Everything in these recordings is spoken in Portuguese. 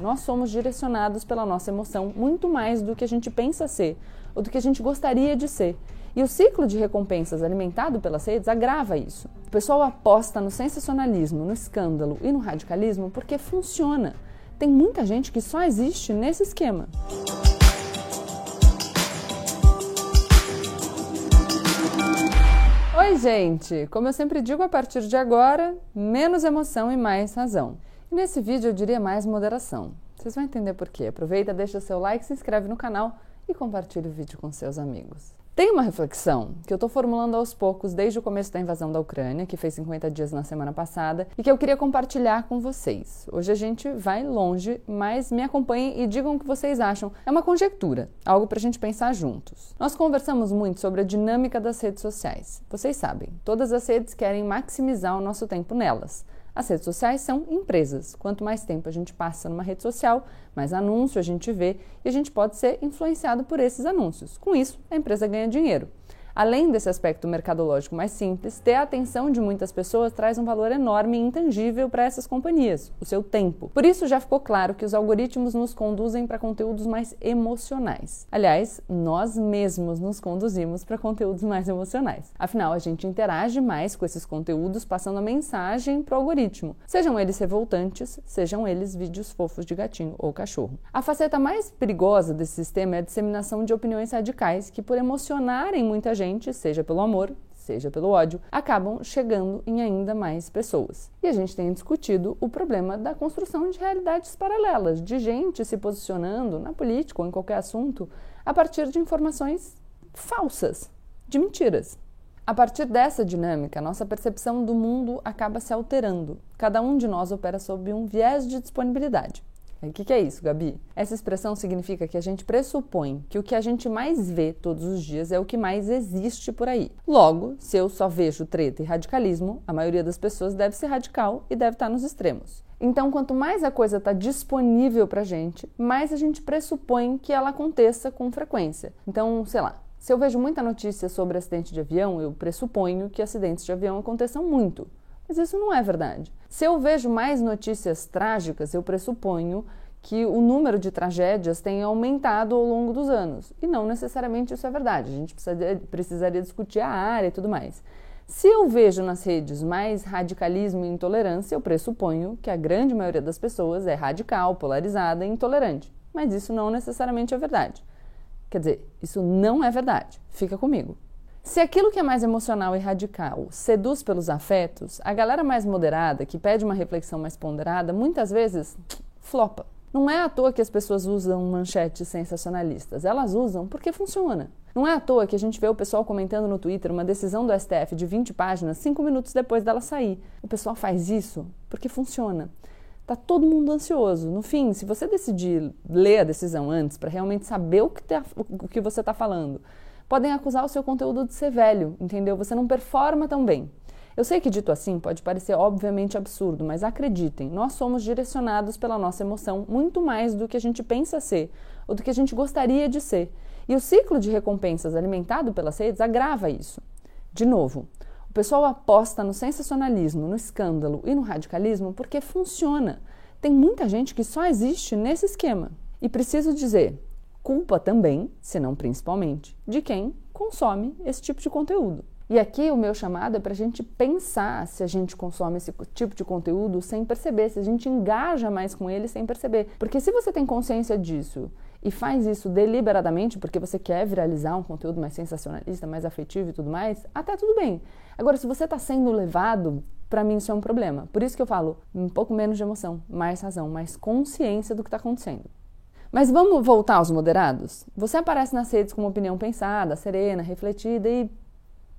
Nós somos direcionados pela nossa emoção muito mais do que a gente pensa ser ou do que a gente gostaria de ser. E o ciclo de recompensas alimentado pelas redes agrava isso. O pessoal aposta no sensacionalismo, no escândalo e no radicalismo porque funciona. Tem muita gente que só existe nesse esquema. Oi, gente! Como eu sempre digo, a partir de agora, menos emoção e mais razão. E nesse vídeo eu diria mais moderação. Vocês vão entender por quê. Aproveita, deixa seu like, se inscreve no canal e compartilhe o vídeo com seus amigos. Tem uma reflexão que eu estou formulando aos poucos desde o começo da invasão da Ucrânia, que fez 50 dias na semana passada, e que eu queria compartilhar com vocês. Hoje a gente vai longe, mas me acompanhem e digam o que vocês acham. É uma conjectura, algo para a gente pensar juntos. Nós conversamos muito sobre a dinâmica das redes sociais. Vocês sabem, todas as redes querem maximizar o nosso tempo nelas. As redes sociais são empresas. Quanto mais tempo a gente passa numa rede social, mais anúncio a gente vê e a gente pode ser influenciado por esses anúncios. Com isso, a empresa ganha dinheiro. Além desse aspecto mercadológico mais simples, ter a atenção de muitas pessoas traz um valor enorme e intangível para essas companhias, o seu tempo. Por isso já ficou claro que os algoritmos nos conduzem para conteúdos mais emocionais. Aliás, nós mesmos nos conduzimos para conteúdos mais emocionais. Afinal, a gente interage mais com esses conteúdos passando a mensagem para o algoritmo, sejam eles revoltantes, sejam eles vídeos fofos de gatinho ou cachorro. A faceta mais perigosa desse sistema é a disseminação de opiniões radicais que, por emocionarem muita gente, gente, seja pelo amor, seja pelo ódio, acabam chegando em ainda mais pessoas. E a gente tem discutido o problema da construção de realidades paralelas, de gente se posicionando na política ou em qualquer assunto a partir de informações falsas, de mentiras. A partir dessa dinâmica, nossa percepção do mundo acaba se alterando. Cada um de nós opera sob um viés de disponibilidade. O que, que é isso, Gabi? Essa expressão significa que a gente pressupõe que o que a gente mais vê todos os dias é o que mais existe por aí. Logo, se eu só vejo treta e radicalismo, a maioria das pessoas deve ser radical e deve estar nos extremos. Então, quanto mais a coisa está disponível para a gente, mais a gente pressupõe que ela aconteça com frequência. Então, sei lá, se eu vejo muita notícia sobre acidente de avião, eu pressuponho que acidentes de avião aconteçam muito. Mas isso não é verdade. Se eu vejo mais notícias trágicas, eu pressuponho que o número de tragédias tenha aumentado ao longo dos anos. E não necessariamente isso é verdade. A gente precisaria, precisaria discutir a área e tudo mais. Se eu vejo nas redes mais radicalismo e intolerância, eu pressuponho que a grande maioria das pessoas é radical, polarizada e intolerante. Mas isso não necessariamente é verdade. Quer dizer, isso não é verdade. Fica comigo. Se aquilo que é mais emocional e radical seduz pelos afetos, a galera mais moderada, que pede uma reflexão mais ponderada, muitas vezes flopa. Não é à toa que as pessoas usam manchetes sensacionalistas, elas usam porque funciona. Não é à toa que a gente vê o pessoal comentando no Twitter uma decisão do STF de 20 páginas cinco minutos depois dela sair. O pessoal faz isso porque funciona. Tá todo mundo ansioso. No fim, se você decidir ler a decisão antes para realmente saber o que, tá, o que você está falando, podem acusar o seu conteúdo de ser velho, entendeu? Você não performa tão bem. Eu sei que dito assim pode parecer obviamente absurdo, mas acreditem, nós somos direcionados pela nossa emoção muito mais do que a gente pensa ser ou do que a gente gostaria de ser. E o ciclo de recompensas alimentado pelas redes agrava isso. De novo, o pessoal aposta no sensacionalismo, no escândalo e no radicalismo porque funciona. Tem muita gente que só existe nesse esquema. E preciso dizer, culpa também, se não principalmente, de quem consome esse tipo de conteúdo. E aqui o meu chamado é para a gente pensar se a gente consome esse tipo de conteúdo sem perceber, se a gente engaja mais com ele sem perceber. Porque se você tem consciência disso e faz isso deliberadamente porque você quer viralizar um conteúdo mais sensacionalista, mais afetivo e tudo mais, até tudo bem. Agora, se você está sendo levado, para mim isso é um problema. Por isso que eu falo um pouco menos de emoção, mais razão, mais consciência do que está acontecendo. Mas vamos voltar aos moderados? Você aparece nas redes com uma opinião pensada, serena, refletida e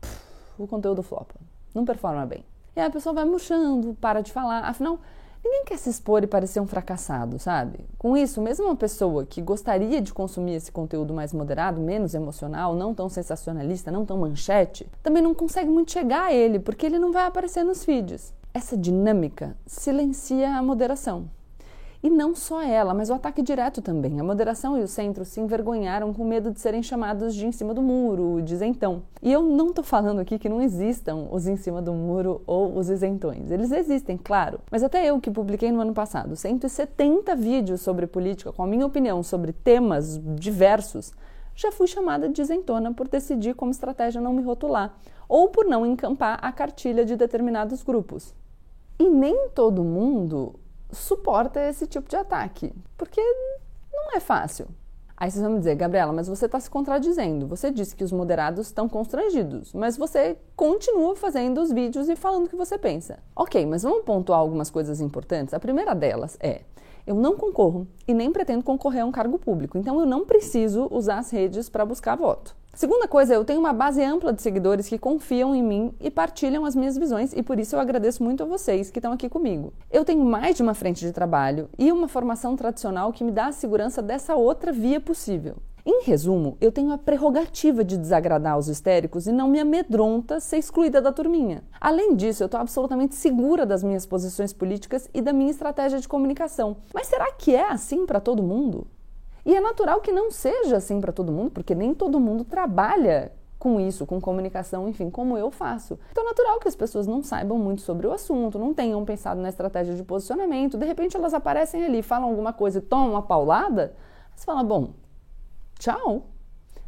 pff, o conteúdo flopa. Não performa bem. E aí a pessoa vai murchando, para de falar. Afinal, ninguém quer se expor e parecer um fracassado, sabe? Com isso, mesmo uma pessoa que gostaria de consumir esse conteúdo mais moderado, menos emocional, não tão sensacionalista, não tão manchete, também não consegue muito chegar a ele, porque ele não vai aparecer nos feeds. Essa dinâmica silencia a moderação. E não só ela, mas o ataque direto também. A moderação e o centro se envergonharam com medo de serem chamados de em cima do muro, de isentão. E eu não estou falando aqui que não existam os em cima do muro ou os isentões. Eles existem, claro. Mas até eu que publiquei no ano passado 170 vídeos sobre política com a minha opinião sobre temas diversos, já fui chamada de isentona por decidir como estratégia não me rotular ou por não encampar a cartilha de determinados grupos. E nem todo mundo suporta esse tipo de ataque, porque não é fácil. Aí vocês vão me dizer, Gabriela, mas você está se contradizendo. Você disse que os moderados estão constrangidos, mas você continua fazendo os vídeos e falando o que você pensa. Ok, mas vamos pontuar algumas coisas importantes. A primeira delas é: eu não concorro e nem pretendo concorrer a um cargo público, então eu não preciso usar as redes para buscar voto. Segunda coisa, eu tenho uma base ampla de seguidores que confiam em mim e partilham as minhas visões e por isso eu agradeço muito a vocês que estão aqui comigo. Eu tenho mais de uma frente de trabalho e uma formação tradicional que me dá a segurança dessa outra via possível. Em resumo, eu tenho a prerrogativa de desagradar os histéricos e não me amedronta ser excluída da turminha. Além disso, eu estou absolutamente segura das minhas posições políticas e da minha estratégia de comunicação. Mas será que é assim para todo mundo? E é natural que não seja assim para todo mundo, porque nem todo mundo trabalha com isso, com comunicação, enfim, como eu faço. Então é natural que as pessoas não saibam muito sobre o assunto, não tenham pensado na estratégia de posicionamento, de repente elas aparecem ali, falam alguma coisa e tomam uma paulada, você fala, bom, tchau.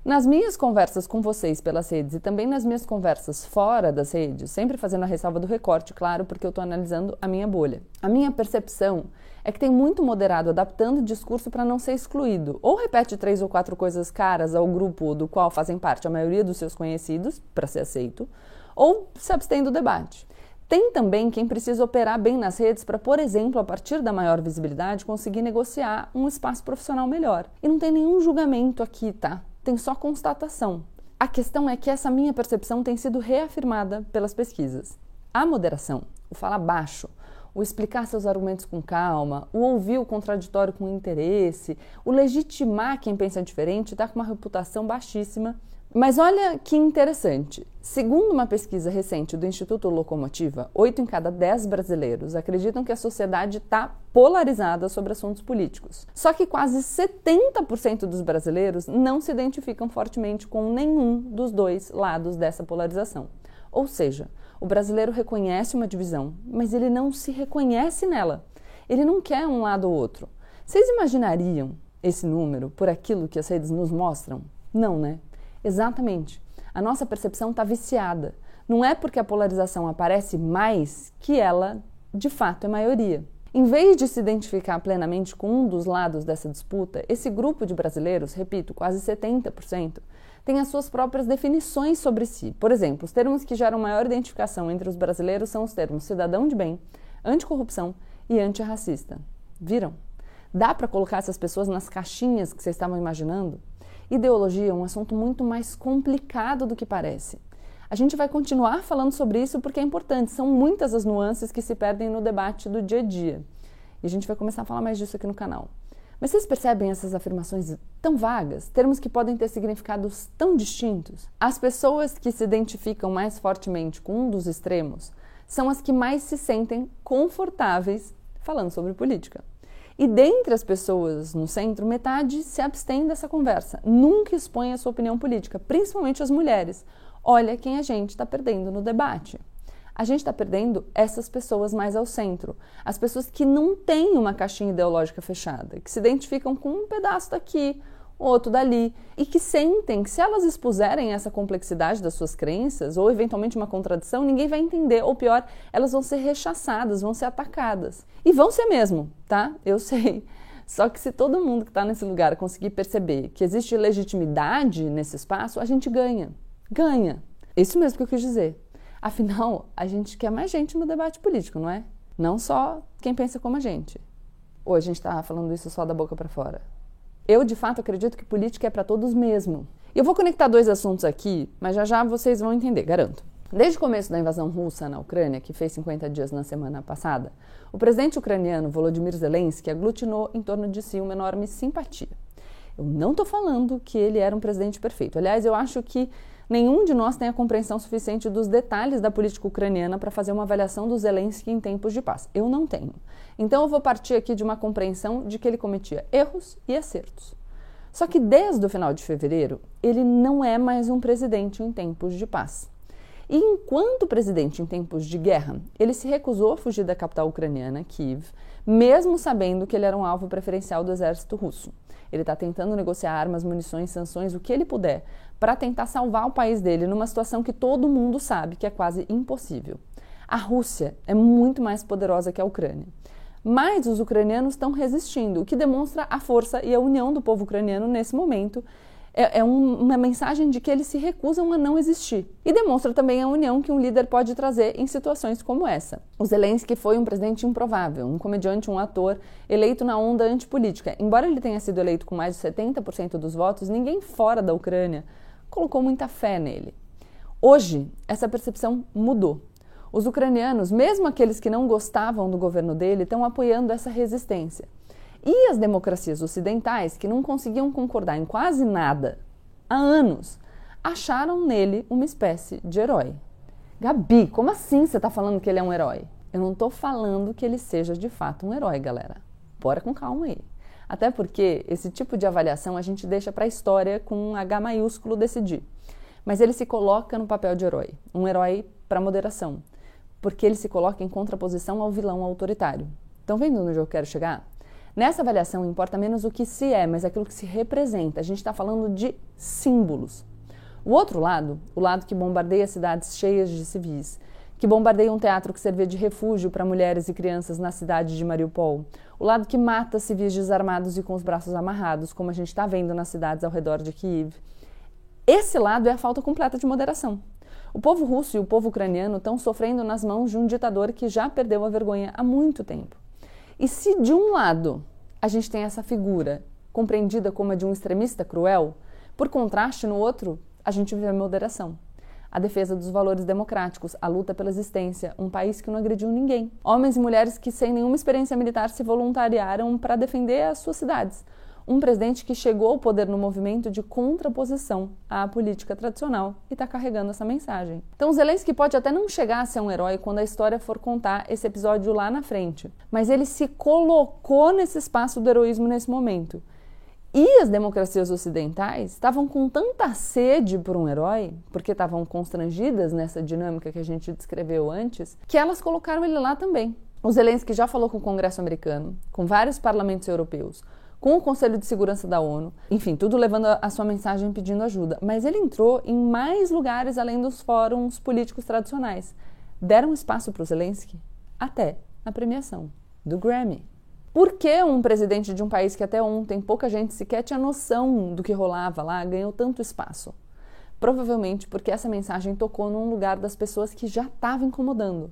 Nas minhas conversas com vocês pelas redes e também nas minhas conversas fora das redes, sempre fazendo a ressalva do recorte, claro, porque eu estou analisando a minha bolha. A minha percepção é que tem muito moderado adaptando o discurso para não ser excluído. Ou repete três ou quatro coisas caras ao grupo do qual fazem parte a maioria dos seus conhecidos, para ser aceito, ou se abstém do debate. Tem também quem precisa operar bem nas redes para, por exemplo, a partir da maior visibilidade, conseguir negociar um espaço profissional melhor. E não tem nenhum julgamento aqui, tá? Tem só constatação. A questão é que essa minha percepção tem sido reafirmada pelas pesquisas. A moderação, o falar baixo, o explicar seus argumentos com calma, o ouvir o contraditório com interesse, o legitimar quem pensa diferente, está com uma reputação baixíssima. Mas olha que interessante. Segundo uma pesquisa recente do Instituto Locomotiva, 8 em cada 10 brasileiros acreditam que a sociedade está polarizada sobre assuntos políticos. Só que quase 70% dos brasileiros não se identificam fortemente com nenhum dos dois lados dessa polarização. Ou seja, o brasileiro reconhece uma divisão, mas ele não se reconhece nela. Ele não quer um lado ou outro. Vocês imaginariam esse número por aquilo que as redes nos mostram? Não, né? Exatamente. A nossa percepção está viciada. Não é porque a polarização aparece mais que ela, de fato, é maioria. Em vez de se identificar plenamente com um dos lados dessa disputa, esse grupo de brasileiros, repito, quase 70%, tem as suas próprias definições sobre si. Por exemplo, os termos que geram maior identificação entre os brasileiros são os termos cidadão de bem, anticorrupção e antirracista. Viram? Dá para colocar essas pessoas nas caixinhas que vocês estavam imaginando? Ideologia é um assunto muito mais complicado do que parece. A gente vai continuar falando sobre isso porque é importante, são muitas as nuances que se perdem no debate do dia a dia. E a gente vai começar a falar mais disso aqui no canal. Mas vocês percebem essas afirmações tão vagas, termos que podem ter significados tão distintos? As pessoas que se identificam mais fortemente com um dos extremos são as que mais se sentem confortáveis falando sobre política. E dentre as pessoas no centro, metade se abstém dessa conversa, nunca expõe a sua opinião política, principalmente as mulheres. Olha quem a gente está perdendo no debate a gente está perdendo essas pessoas mais ao centro. As pessoas que não têm uma caixinha ideológica fechada, que se identificam com um pedaço daqui, outro dali, e que sentem que se elas expuserem essa complexidade das suas crenças, ou eventualmente uma contradição, ninguém vai entender, ou pior, elas vão ser rechaçadas, vão ser atacadas. E vão ser mesmo, tá? Eu sei. Só que se todo mundo que está nesse lugar conseguir perceber que existe legitimidade nesse espaço, a gente ganha. Ganha. Isso mesmo que eu quis dizer. Afinal, a gente quer mais gente no debate político, não é? Não só quem pensa como a gente. Ou a gente está falando isso só da boca para fora? Eu, de fato, acredito que política é para todos mesmo. Eu vou conectar dois assuntos aqui, mas já já vocês vão entender, garanto. Desde o começo da invasão russa na Ucrânia, que fez 50 dias na semana passada, o presidente ucraniano Volodymyr Zelensky aglutinou em torno de si uma enorme simpatia. Eu não estou falando que ele era um presidente perfeito. Aliás, eu acho que Nenhum de nós tem a compreensão suficiente dos detalhes da política ucraniana para fazer uma avaliação do Zelensky em tempos de paz. Eu não tenho. Então eu vou partir aqui de uma compreensão de que ele cometia erros e acertos. Só que desde o final de fevereiro, ele não é mais um presidente em tempos de paz. E enquanto presidente em tempos de guerra, ele se recusou a fugir da capital ucraniana, Kiev, mesmo sabendo que ele era um alvo preferencial do exército russo. Ele está tentando negociar armas, munições, sanções, o que ele puder, para tentar salvar o país dele numa situação que todo mundo sabe que é quase impossível. A Rússia é muito mais poderosa que a Ucrânia. Mas os ucranianos estão resistindo, o que demonstra a força e a união do povo ucraniano nesse momento é, é um, uma mensagem de que eles se recusam a não existir. E demonstra também a união que um líder pode trazer em situações como essa. O Zelensky foi um presidente improvável, um comediante, um ator, eleito na onda antipolítica. Embora ele tenha sido eleito com mais de 70% dos votos, ninguém fora da Ucrânia colocou muita fé nele. Hoje, essa percepção mudou. Os ucranianos, mesmo aqueles que não gostavam do governo dele, estão apoiando essa resistência. E as democracias ocidentais, que não conseguiam concordar em quase nada há anos, acharam nele uma espécie de herói. Gabi, como assim você está falando que ele é um herói? Eu não estou falando que ele seja de fato um herói, galera. Bora com calma aí. Até porque esse tipo de avaliação a gente deixa para a história com um H maiúsculo decidir. Mas ele se coloca no papel de herói, um herói para moderação, porque ele se coloca em contraposição ao vilão autoritário. Estão vendo onde eu quero chegar? Nessa avaliação importa menos o que se é, mas aquilo que se representa. A gente está falando de símbolos. O outro lado, o lado que bombardeia cidades cheias de civis, que bombardeia um teatro que servia de refúgio para mulheres e crianças na cidade de Mariupol, o lado que mata civis desarmados e com os braços amarrados, como a gente está vendo nas cidades ao redor de Kiev. Esse lado é a falta completa de moderação. O povo russo e o povo ucraniano estão sofrendo nas mãos de um ditador que já perdeu a vergonha há muito tempo. E se de um lado a gente tem essa figura compreendida como a de um extremista cruel, por contraste, no outro, a gente vê a moderação. A defesa dos valores democráticos, a luta pela existência, um país que não agrediu ninguém. Homens e mulheres que, sem nenhuma experiência militar, se voluntariaram para defender as suas cidades, um presidente que chegou ao poder no movimento de contraposição à política tradicional e está carregando essa mensagem. Então, Zelensky pode até não chegar a ser um herói quando a história for contar esse episódio lá na frente, mas ele se colocou nesse espaço do heroísmo nesse momento. E as democracias ocidentais estavam com tanta sede por um herói, porque estavam constrangidas nessa dinâmica que a gente descreveu antes, que elas colocaram ele lá também. O Zelensky já falou com o Congresso americano, com vários parlamentos europeus, com o Conselho de Segurança da ONU, enfim, tudo levando a sua mensagem pedindo ajuda. Mas ele entrou em mais lugares além dos fóruns políticos tradicionais. Deram espaço para o Zelensky até na premiação do Grammy. Por que um presidente de um país que até ontem pouca gente sequer tinha noção do que rolava lá ganhou tanto espaço? Provavelmente porque essa mensagem tocou num lugar das pessoas que já estavam incomodando.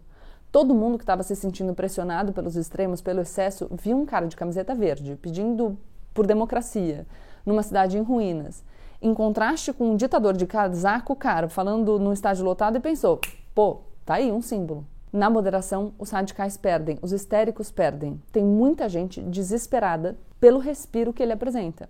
Todo mundo que estava se sentindo pressionado pelos extremos, pelo excesso, viu um cara de camiseta verde pedindo por democracia numa cidade em ruínas, em contraste com um ditador de casaco caro falando num estádio lotado e pensou: pô, tá aí um símbolo. Na moderação, os radicais perdem, os histéricos perdem. Tem muita gente desesperada pelo respiro que ele apresenta.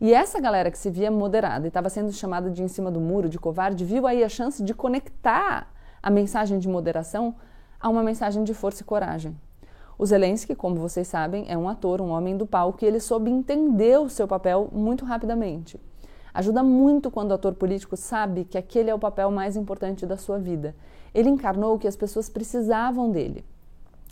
E essa galera que se via moderada e estava sendo chamada de em cima do muro, de covarde, viu aí a chance de conectar a mensagem de moderação a uma mensagem de força e coragem. O Zelensky, como vocês sabem, é um ator, um homem do palco, e ele soube entender o seu papel muito rapidamente. Ajuda muito quando o ator político sabe que aquele é o papel mais importante da sua vida. Ele encarnou o que as pessoas precisavam dele.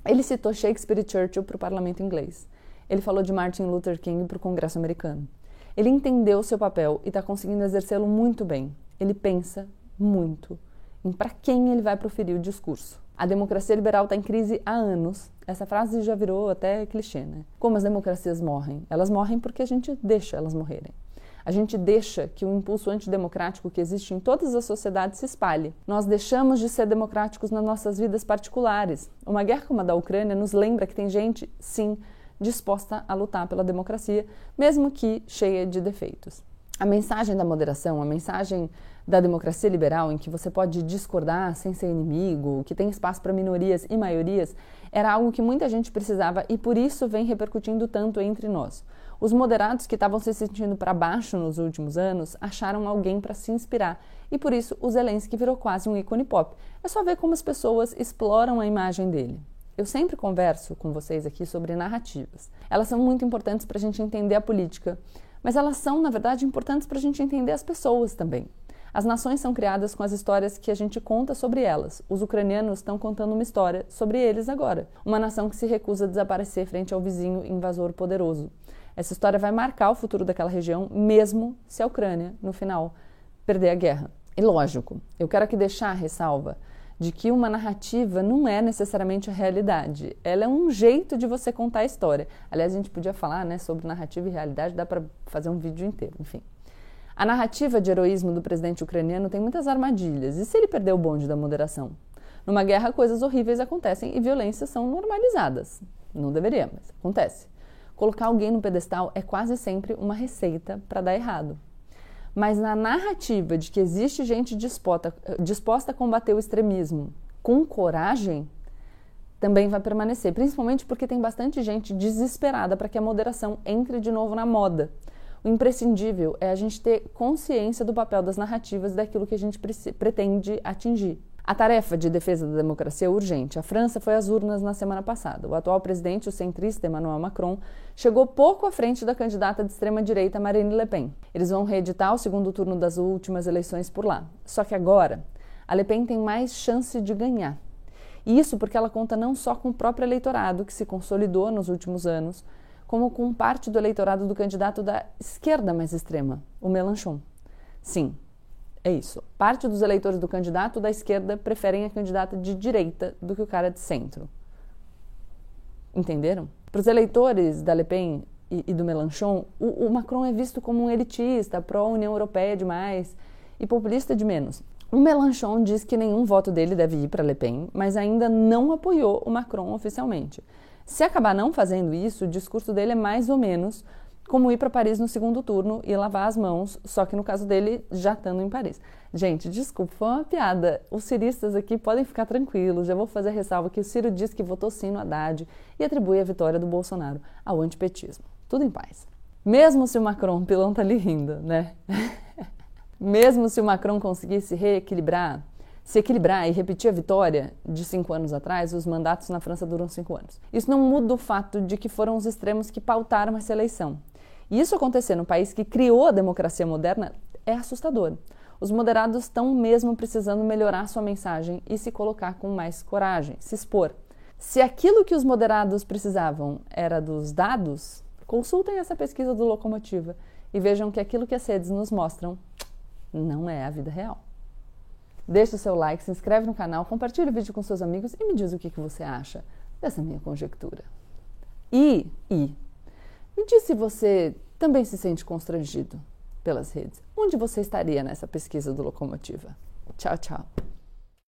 Ele citou Shakespeare e Churchill para o parlamento inglês. Ele falou de Martin Luther King para o Congresso americano. Ele entendeu o seu papel e está conseguindo exercê-lo muito bem. Ele pensa muito em para quem ele vai proferir o discurso. A democracia liberal está em crise há anos. Essa frase já virou até clichê, né? Como as democracias morrem? Elas morrem porque a gente deixa elas morrerem. A gente deixa que o impulso antidemocrático que existe em todas as sociedades se espalhe. Nós deixamos de ser democráticos nas nossas vidas particulares. Uma guerra como a da Ucrânia nos lembra que tem gente, sim, disposta a lutar pela democracia, mesmo que cheia de defeitos. A mensagem da moderação, a mensagem da democracia liberal, em que você pode discordar sem ser inimigo, que tem espaço para minorias e maiorias, Era algo que muita gente precisava e por isso vem repercutindo tanto entre nós. Os moderados que estavam se sentindo para baixo nos últimos anos acharam alguém para se inspirar e por isso o Zelensky virou quase um ícone pop. É só ver como as pessoas exploram a imagem dele. Eu sempre converso com vocês aqui sobre narrativas. Elas são muito importantes para a gente entender a política, mas elas são, na verdade, importantes para a gente entender as pessoas também. As nações são criadas com as histórias que a gente conta sobre elas. Os ucranianos estão contando uma história sobre eles agora. Uma nação que se recusa a desaparecer frente ao vizinho invasor poderoso. Essa história vai marcar o futuro daquela região, mesmo se a Ucrânia, no final, perder a guerra. E lógico, eu quero aqui deixar a ressalva de que uma narrativa não é necessariamente a realidade. Ela é um jeito de você contar a história. Aliás, a gente podia falar né, sobre narrativa e realidade, dá para fazer um vídeo inteiro, enfim. A narrativa de heroísmo do presidente ucraniano tem muitas armadilhas. E se ele perder o bonde da moderação? Numa guerra, coisas horríveis acontecem e violências são normalizadas. Não deveria, mas acontece. Colocar alguém no pedestal é quase sempre uma receita para dar errado. Mas na narrativa de que existe gente disposta, disposta a combater o extremismo com coragem, também vai permanecer, principalmente porque tem bastante gente desesperada para que a moderação entre de novo na moda. Imprescindível é a gente ter consciência do papel das narrativas daquilo que a gente pretende atingir. A tarefa de defesa da democracia é urgente. A França foi às urnas na semana passada. O atual presidente, o centrista Emmanuel Macron, chegou pouco à frente da candidata de extrema-direita Marine Le Pen. Eles vão reeditar o segundo turno das últimas eleições por lá. Só que agora, a Le Pen tem mais chance de ganhar. Isso porque ela conta não só com o próprio eleitorado, que se consolidou nos últimos anos, como com parte do eleitorado do candidato da esquerda mais extrema, o Mélenchon. Sim, é isso. Parte dos eleitores do candidato da esquerda preferem a candidata de direita do que o cara de centro. Entenderam? Para os eleitores da Le Pen e, e do Mélenchon, o, o Macron é visto como um elitista, pró-União Europeia demais e populista de menos. O Mélenchon diz que nenhum voto dele deve ir para Le Pen, mas ainda não apoiou o Macron oficialmente. Se acabar não fazendo isso, o discurso dele é mais ou menos como ir para Paris no segundo turno e lavar as mãos, só que no caso dele, já estando em Paris. Gente, desculpa, foi uma piada. Os ciristas aqui podem ficar tranquilos, já vou fazer a ressalva que o Ciro diz que votou sim no Haddad e atribui a vitória do Bolsonaro ao antipetismo. Tudo em paz. Mesmo se o Macron, pilão tá ali rindo, né? Mesmo se o Macron conseguisse reequilibrar se equilibrar e repetir a vitória de cinco anos atrás, os mandatos na França duram cinco anos. Isso não muda o fato de que foram os extremos que pautaram essa eleição. E isso acontecer no país que criou a democracia moderna é assustador. Os moderados estão mesmo precisando melhorar sua mensagem e se colocar com mais coragem, se expor. Se aquilo que os moderados precisavam era dos dados, consultem essa pesquisa do Locomotiva e vejam que aquilo que as redes nos mostram não é a vida real. Deixe o seu like, se inscreve no canal, compartilhe o vídeo com seus amigos e me diz o que, que você acha dessa minha conjectura. E, e, me diz se você também se sente constrangido pelas redes. Onde você estaria nessa pesquisa do Locomotiva? Tchau, tchau.